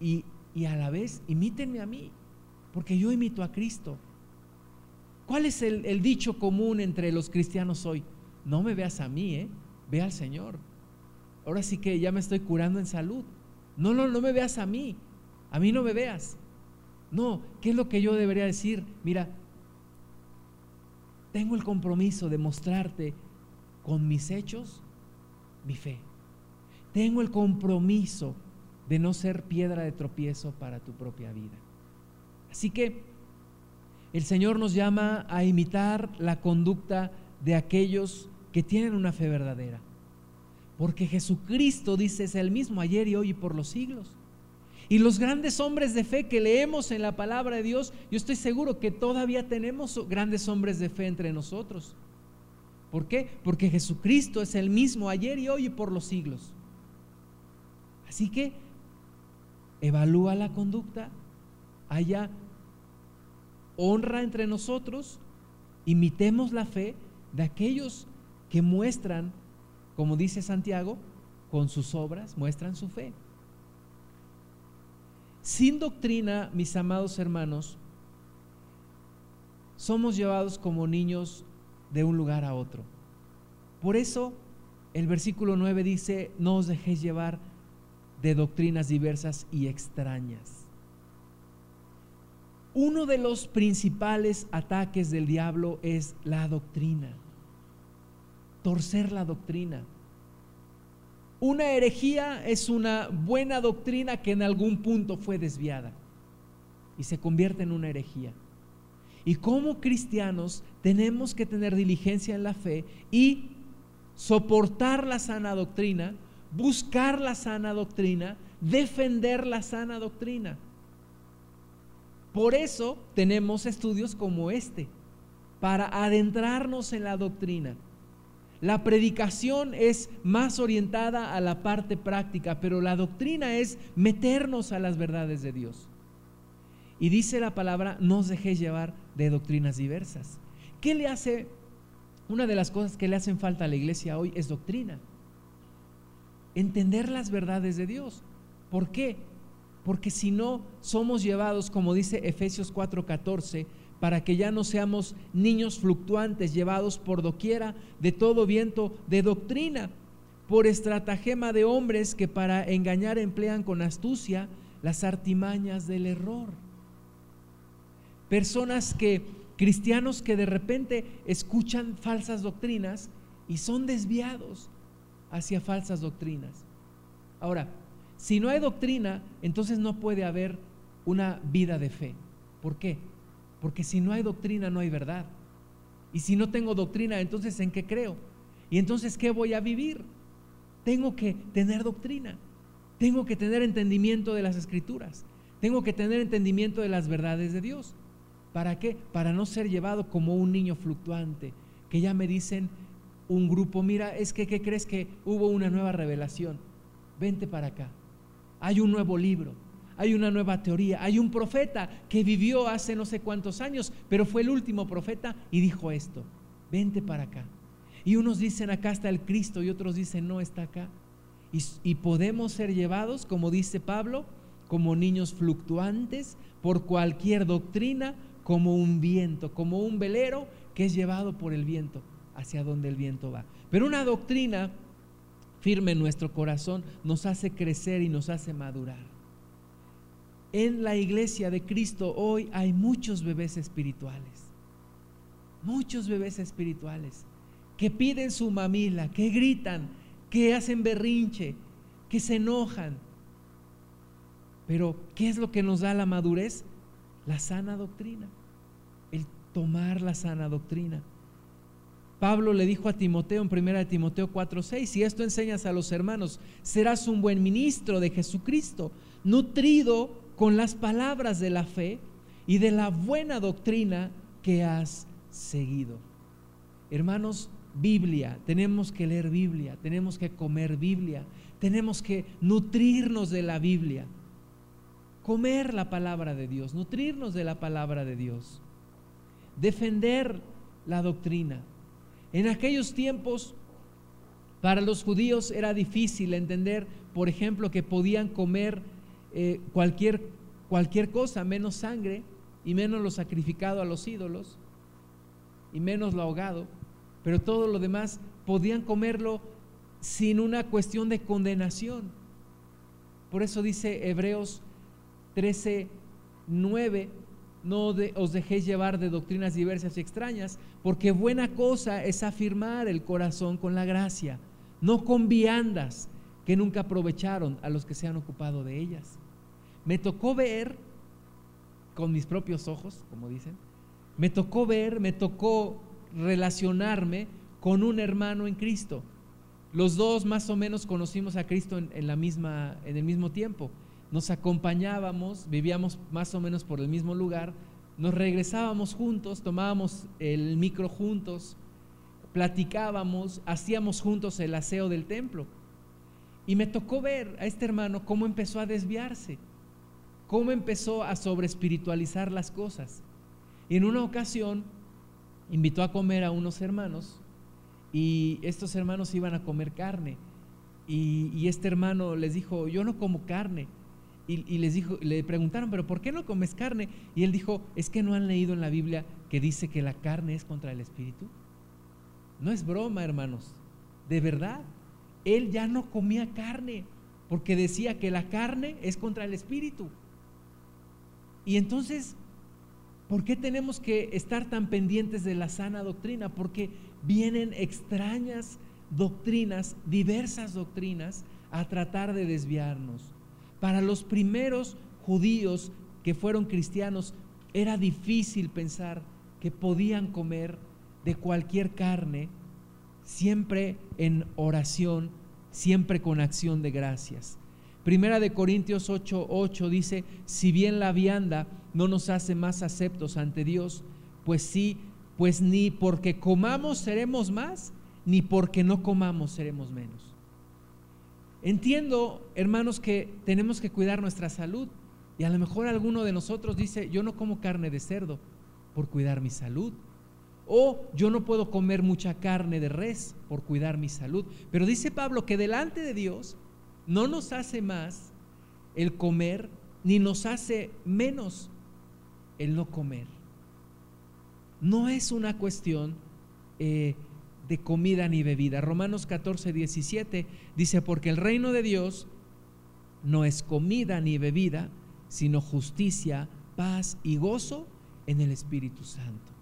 y, a la vez imítenme a mí, porque yo imito a Cristo. ¿Cuál es el, el, dicho común entre los cristianos hoy? No me veas a mí, ¿eh? ve al Señor. Ahora sí que ya me estoy curando en salud. No, no, no me veas a mí, a mí no me veas. No, ¿qué es lo que yo debería decir? Mira, tengo el compromiso de mostrarte con mis hechos mi fe. tengo el compromiso de no ser piedra de tropiezo para tu propia vida. Así que el Señor nos llama a imitar la conducta de aquellos que tienen una fe verdadera. Porque Jesucristo dice es el mismo ayer y hoy y por los siglos. Y los grandes hombres de fe que leemos en la palabra de Dios, yo estoy seguro que todavía tenemos grandes hombres de fe entre nosotros. ¿Por qué? Porque Jesucristo es el mismo ayer y hoy y por los siglos. Así que evalúa la conducta, haya honra entre nosotros, imitemos la fe de aquellos que muestran, como dice Santiago, con sus obras muestran su fe. Sin doctrina, mis amados hermanos, somos llevados como niños de un lugar a otro. Por eso el versículo 9 dice, no os dejéis llevar de doctrinas diversas y extrañas. Uno de los principales ataques del diablo es la doctrina, torcer la doctrina. Una herejía es una buena doctrina que en algún punto fue desviada y se convierte en una herejía. Y como cristianos tenemos que tener diligencia en la fe y soportar la sana doctrina, buscar la sana doctrina, defender la sana doctrina. Por eso tenemos estudios como este, para adentrarnos en la doctrina. La predicación es más orientada a la parte práctica, pero la doctrina es meternos a las verdades de Dios. Y dice la palabra, no os dejéis llevar de doctrinas diversas. ¿Qué le hace? Una de las cosas que le hacen falta a la iglesia hoy es doctrina. Entender las verdades de Dios. ¿Por qué? Porque si no somos llevados, como dice Efesios 4:14, para que ya no seamos niños fluctuantes llevados por doquiera de todo viento de doctrina, por estratagema de hombres que para engañar emplean con astucia las artimañas del error. Personas que, cristianos que de repente escuchan falsas doctrinas y son desviados hacia falsas doctrinas. Ahora, si no hay doctrina, entonces no puede haber una vida de fe. ¿Por qué? Porque si no hay doctrina, no hay verdad. Y si no tengo doctrina, entonces ¿en qué creo? Y entonces ¿qué voy a vivir? Tengo que tener doctrina. Tengo que tener entendimiento de las escrituras. Tengo que tener entendimiento de las verdades de Dios. ¿Para qué? Para no ser llevado como un niño fluctuante, que ya me dicen un grupo, mira, es que, ¿qué crees que hubo una nueva revelación? Vente para acá. Hay un nuevo libro hay una nueva teoría, hay un profeta que vivió hace no sé cuántos años, pero fue el último profeta y dijo esto, vente para acá. Y unos dicen acá está el Cristo y otros dicen no está acá. Y, podemos ser llevados, como dice Pablo, como niños fluctuantes por cualquier doctrina, como un viento, como un velero que es llevado por el viento hacia donde el viento va. Pero una doctrina firme en nuestro corazón nos hace crecer y nos hace madurar en la iglesia de Cristo hoy hay muchos bebés espirituales. Muchos bebés espirituales que piden su mamila, que gritan, que hacen berrinche, que se enojan. Pero, ¿qué es lo que nos da la madurez? La sana doctrina, el tomar la sana doctrina. Pablo le dijo a Timoteo en 1 Timoteo 4:6, si esto enseñas a los hermanos, serás un buen ministro de Jesucristo, nutrido con las palabras de la fe y de la buena doctrina que has seguido. Hermanos, Biblia, tenemos que leer Biblia, tenemos que comer Biblia, tenemos que nutrirnos de la Biblia, comer la palabra de Dios, nutrirnos de la palabra de Dios, defender la doctrina. En aquellos tiempos, para los judíos era difícil entender, por ejemplo, que podían comer eh, cualquier, cualquier cosa, menos sangre y menos lo sacrificado a los ídolos y menos lo ahogado, pero todo lo demás podían comerlo sin una cuestión de condenación. Por eso dice Hebreos 13, 9, no os dejéis llevar de doctrinas diversas y extrañas, porque buena cosa es afirmar el corazón con la gracia, no con viandas que nunca aprovecharon a los que se han ocupado de ellas. Me tocó ver con mis propios ojos, como dicen, me tocó ver, me tocó relacionarme con un hermano en Cristo. Los dos más o menos conocimos a Cristo en, la misma, en el mismo tiempo. Nos acompañábamos, vivíamos más o menos por el mismo lugar, nos regresábamos juntos, tomábamos el micro juntos, platicábamos, hacíamos juntos el aseo del templo. Y me tocó ver a este hermano cómo empezó a desviarse, cómo empezó a sobreespiritualizar las cosas. Y en una ocasión invitó a comer a unos hermanos y estos hermanos iban a comer carne. Y, este hermano les dijo, yo no como carne. Y, les dijo, le preguntaron, pero ¿por qué no comes carne? Y él dijo, es que no han leído en la Biblia que dice que la carne es contra el espíritu. No es broma, hermanos, de verdad. Él ya no comía carne porque decía que la carne es contra el espíritu. Y entonces, ¿por qué tenemos que estar tan pendientes de la sana doctrina? Porque vienen extrañas doctrinas, diversas doctrinas, a tratar de desviarnos. Para los primeros judíos que fueron cristianos, era difícil pensar que podían comer de cualquier carne, siempre en oración, siempre con acción de gracias. Primera de Corintios 8:8 8 dice, si bien la vianda no nos hace más aceptos ante Dios, pues sí pues ni porque comamos seremos más, ni porque no comamos seremos menos. Entiendo, hermanos, que tenemos que cuidar nuestra salud. Y a lo mejor alguno de nosotros dice, yo no como carne de cerdo por cuidar mi salud. O yo no puedo comer mucha carne de res por cuidar mi salud. Pero dice Pablo que delante de Dios no nos hace más el comer, ni nos hace menos el no comer no es una cuestión eh, de comida ni bebida. Romanos 14, 17 dice, porque el reino de Dios no es comida ni bebida, sino justicia, paz y gozo en el Espíritu Santo.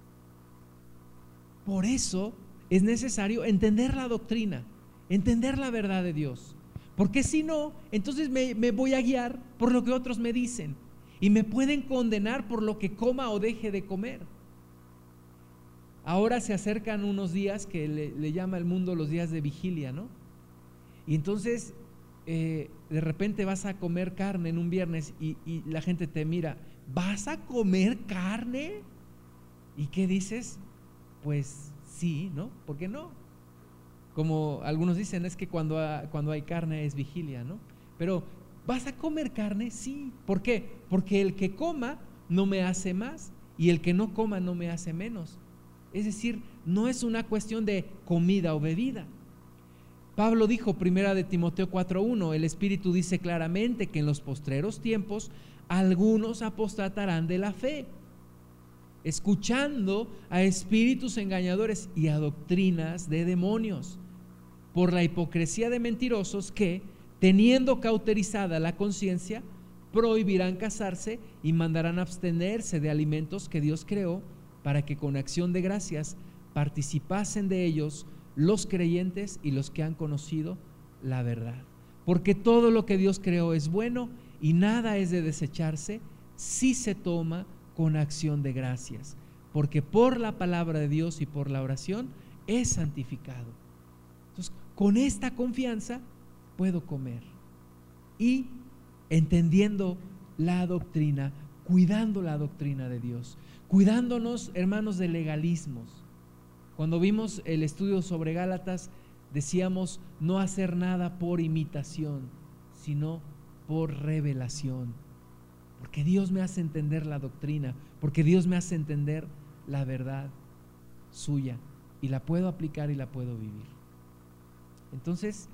Por eso es necesario entender la doctrina, entender la verdad de Dios. Porque si no, entonces me, voy a guiar por lo que otros me dicen. Y me pueden condenar por lo que coma o deje de comer. Ahora se acercan unos días que le, llama el mundo los días de vigilia, ¿no? Y entonces eh, de repente vas a comer carne en un viernes y, y, la gente te mira, ¿vas a comer carne? ¿Y qué dices? Pues sí, ¿no? ¿Por qué no? Como algunos dicen, es que cuando, cuando hay carne es vigilia, ¿no? Pero, ¿vas a comer carne? Sí. ¿Por qué? Porque el que coma no me hace más y el que no coma no me hace menos. Es decir, no es una cuestión de comida o bebida. Pablo dijo, primera de Timoteo 4.1, el Espíritu dice claramente que en los postreros tiempos algunos apostatarán de la fe, escuchando a espíritus engañadores y a doctrinas de demonios, por la hipocresía de mentirosos que, teniendo cauterizada la conciencia, prohibirán casarse y mandarán abstenerse de alimentos que Dios creó para que con acción de gracias participasen de ellos los creyentes y los que han conocido la verdad. Porque todo lo que Dios creó es bueno y nada es de desecharse si se toma con acción de gracias. Porque por la palabra de Dios y por la oración es santificado. Con esta confianza puedo comer. Y entendiendo la doctrina, cuidando la doctrina de Dios cuidándonos, hermanos, de legalismos. Cuando vimos el estudio sobre Gálatas, decíamos no hacer nada por imitación, sino por revelación. Porque Dios me hace entender la doctrina, porque Dios me hace entender la verdad suya y la puedo aplicar y la puedo vivir. Entonces,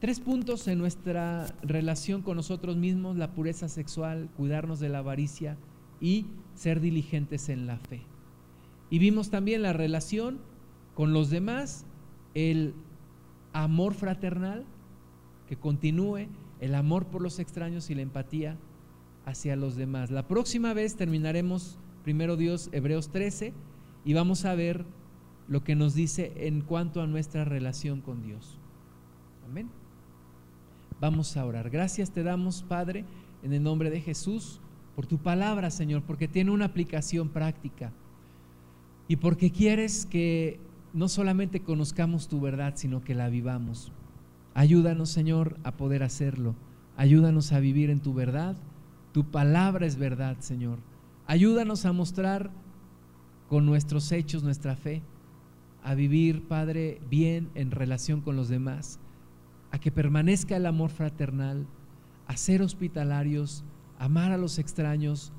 tres puntos en nuestra relación con nosotros mismos, la pureza sexual, cuidarnos de la avaricia y ser diligentes en la fe. Y vimos también la relación con los demás, el amor fraternal que continúe, el amor por los extraños y la empatía hacia los demás. La próxima vez terminaremos, primero Dios, Hebreos 13, y vamos a ver lo que nos dice en cuanto a nuestra relación con Dios. Amén. Vamos a orar. Gracias te damos, Padre, en el nombre de Jesús, por tu palabra, Señor, porque tiene una aplicación práctica y porque quieres que no solamente conozcamos tu verdad, sino que la vivamos. Ayúdanos, Señor, a poder hacerlo. Ayúdanos a vivir en tu verdad. Tu palabra es verdad, Señor. Ayúdanos a mostrar con nuestros hechos nuestra fe, a vivir, Padre, bien en relación con los demás a que permanezca el amor fraternal, a ser hospitalarios, amar a los extraños,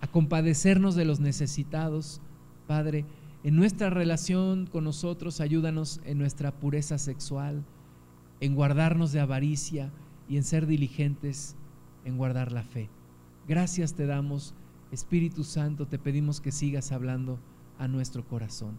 a compadecernos de los necesitados. Padre, en nuestra relación con nosotros, ayúdanos en nuestra pureza sexual, en guardarnos de avaricia y en ser diligentes en guardar la fe. Gracias te damos, Espíritu Santo, te pedimos que sigas hablando a nuestro corazón.